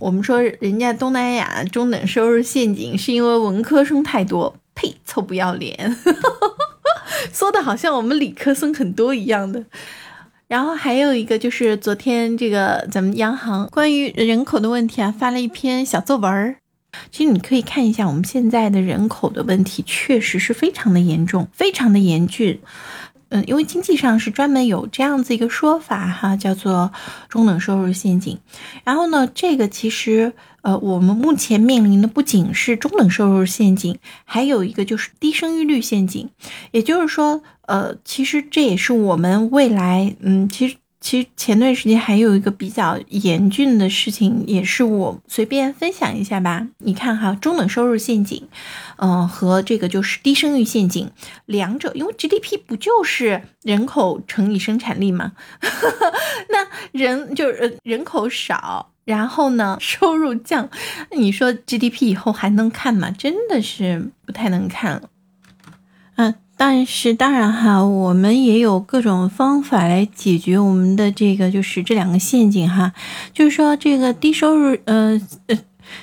我们说人家东南亚中等收入陷阱是因为文科生太多，呸，臭不要脸，说的好像我们理科生很多一样的。然后还有一个就是昨天这个咱们央行关于人口的问题啊，发了一篇小作文儿。其实你可以看一下，我们现在的人口的问题确实是非常的严重，非常的严峻。嗯，因为经济上是专门有这样子一个说法哈，叫做中等收入陷阱。然后呢，这个其实呃，我们目前面临的不仅是中等收入陷阱，还有一个就是低生育率陷阱。也就是说，呃，其实这也是我们未来，嗯，其实。其实前段时间还有一个比较严峻的事情，也是我随便分享一下吧。你看哈，中等收入陷阱，嗯，和这个就是低生育陷阱，两者，因为 GDP 不就是人口乘以生产力吗？那人就是人口少，然后呢收入降，你说 GDP 以后还能看吗？真的是不太能看了。但是当然哈，我们也有各种方法来解决我们的这个，就是这两个陷阱哈。就是说这个低收入，呃呃，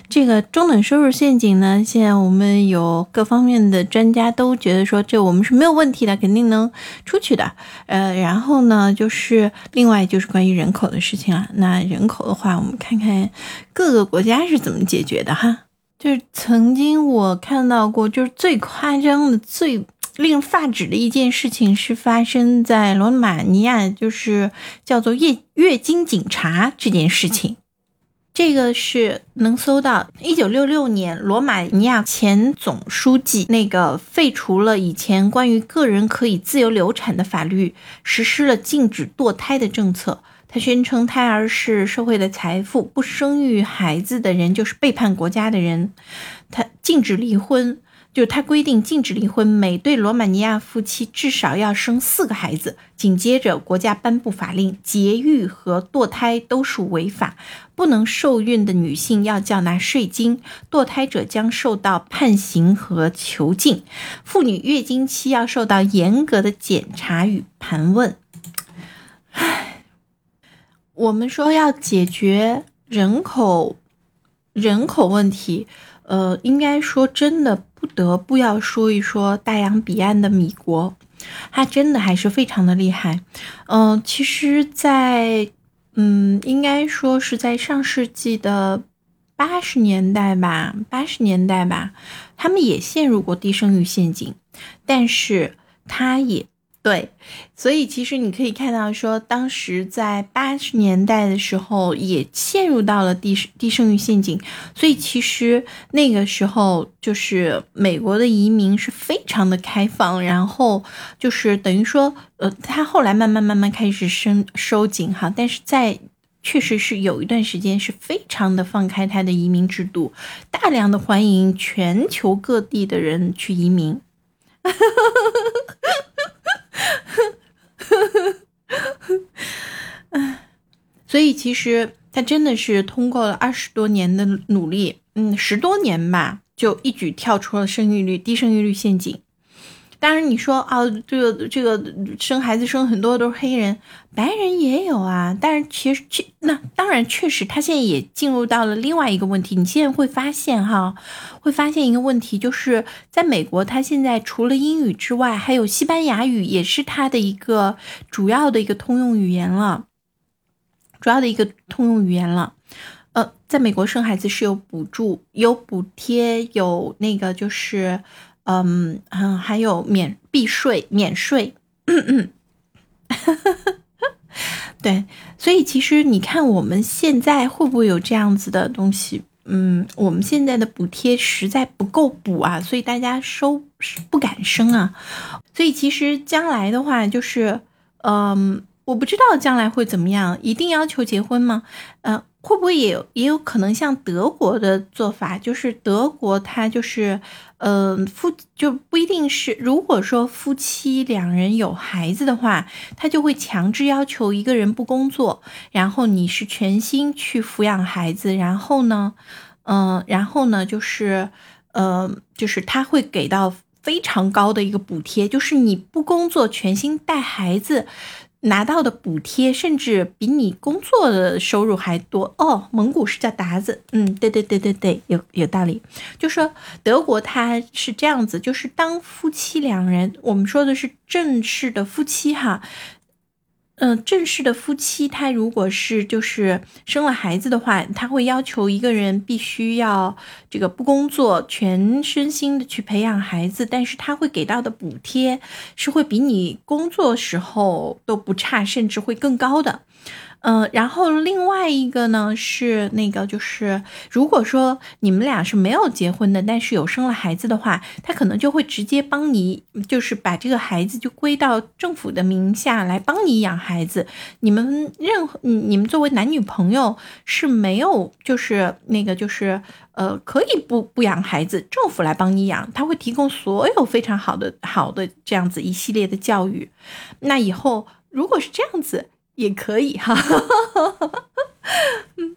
这个中等收入陷阱呢，现在我们有各方面的专家都觉得说，这我们是没有问题的，肯定能出去的。呃，然后呢，就是另外就是关于人口的事情啊。那人口的话，我们看看各个国家是怎么解决的哈。就是曾经我看到过，就是最夸张的最。令人发指的一件事情是发生在罗马尼亚，就是叫做月月经警察这件事情。这个是能搜到，一九六六年，罗马尼亚前总书记那个废除了以前关于个人可以自由流产的法律，实施了禁止堕胎的政策。他宣称胎儿是社会的财富，不生育孩子的人就是背叛国家的人。他禁止离婚。就他规定禁止离婚，每对罗马尼亚夫妻至少要生四个孩子。紧接着，国家颁布法令，节育和堕胎都属违法，不能受孕的女性要缴纳税金，堕胎者将受到判刑和囚禁，妇女月经期要受到严格的检查与盘问。唉，我们说要解决人口人口问题，呃，应该说真的。不得不要说一说大洋彼岸的米国，它真的还是非常的厉害。嗯，其实，在嗯，应该说是在上世纪的八十年代吧，八十年代吧，他们也陷入过低生育陷阱，但是他也。对，所以其实你可以看到，说当时在八十年代的时候也陷入到了低低生育陷阱，所以其实那个时候就是美国的移民是非常的开放，然后就是等于说，呃，他后来慢慢慢慢开始收收紧哈，但是在确实是有一段时间是非常的放开他的移民制度，大量的欢迎全球各地的人去移民。所所以其实他真的是通过了二十多年的努力，嗯，十多年吧，就一举跳出了生育率低生育率陷阱。当然，你说啊，这个这个生孩子生很多都是黑人，白人也有啊。但是其实这那当然确实，他现在也进入到了另外一个问题。你现在会发现哈，会发现一个问题，就是在美国，他现在除了英语之外，还有西班牙语也是他的一个主要的一个通用语言了，主要的一个通用语言了。呃，在美国生孩子是有补助、有补贴、有那个就是。嗯嗯，还有免避税、免税，嗯 嗯对，所以其实你看我们现在会不会有这样子的东西？嗯，我们现在的补贴实在不够补啊，所以大家收不敢生啊。所以其实将来的话，就是嗯，我不知道将来会怎么样，一定要求结婚吗？呃。会不会也有也有可能像德国的做法，就是德国它就是，呃，夫就不一定是，如果说夫妻两人有孩子的话，他就会强制要求一个人不工作，然后你是全心去抚养孩子，然后呢，嗯，然后呢就是，呃，就是他会给到非常高的一个补贴，就是你不工作全心带孩子。拿到的补贴甚至比你工作的收入还多哦。蒙古是叫达子，嗯，对对对对对，有有道理。就说德国它是这样子，就是当夫妻两人，我们说的是正式的夫妻哈。嗯，正式的夫妻，他如果是就是生了孩子的话，他会要求一个人必须要这个不工作，全身心的去培养孩子，但是他会给到的补贴是会比你工作时候都不差，甚至会更高的。嗯，然后另外一个呢是那个，就是如果说你们俩是没有结婚的，但是有生了孩子的话，他可能就会直接帮你，就是把这个孩子就归到政府的名下来帮你养孩子。你们任何，你们作为男女朋友是没有，就是那个，就是呃，可以不不养孩子，政府来帮你养，他会提供所有非常好的好的这样子一系列的教育。那以后如果是这样子。也可以哈，嗯，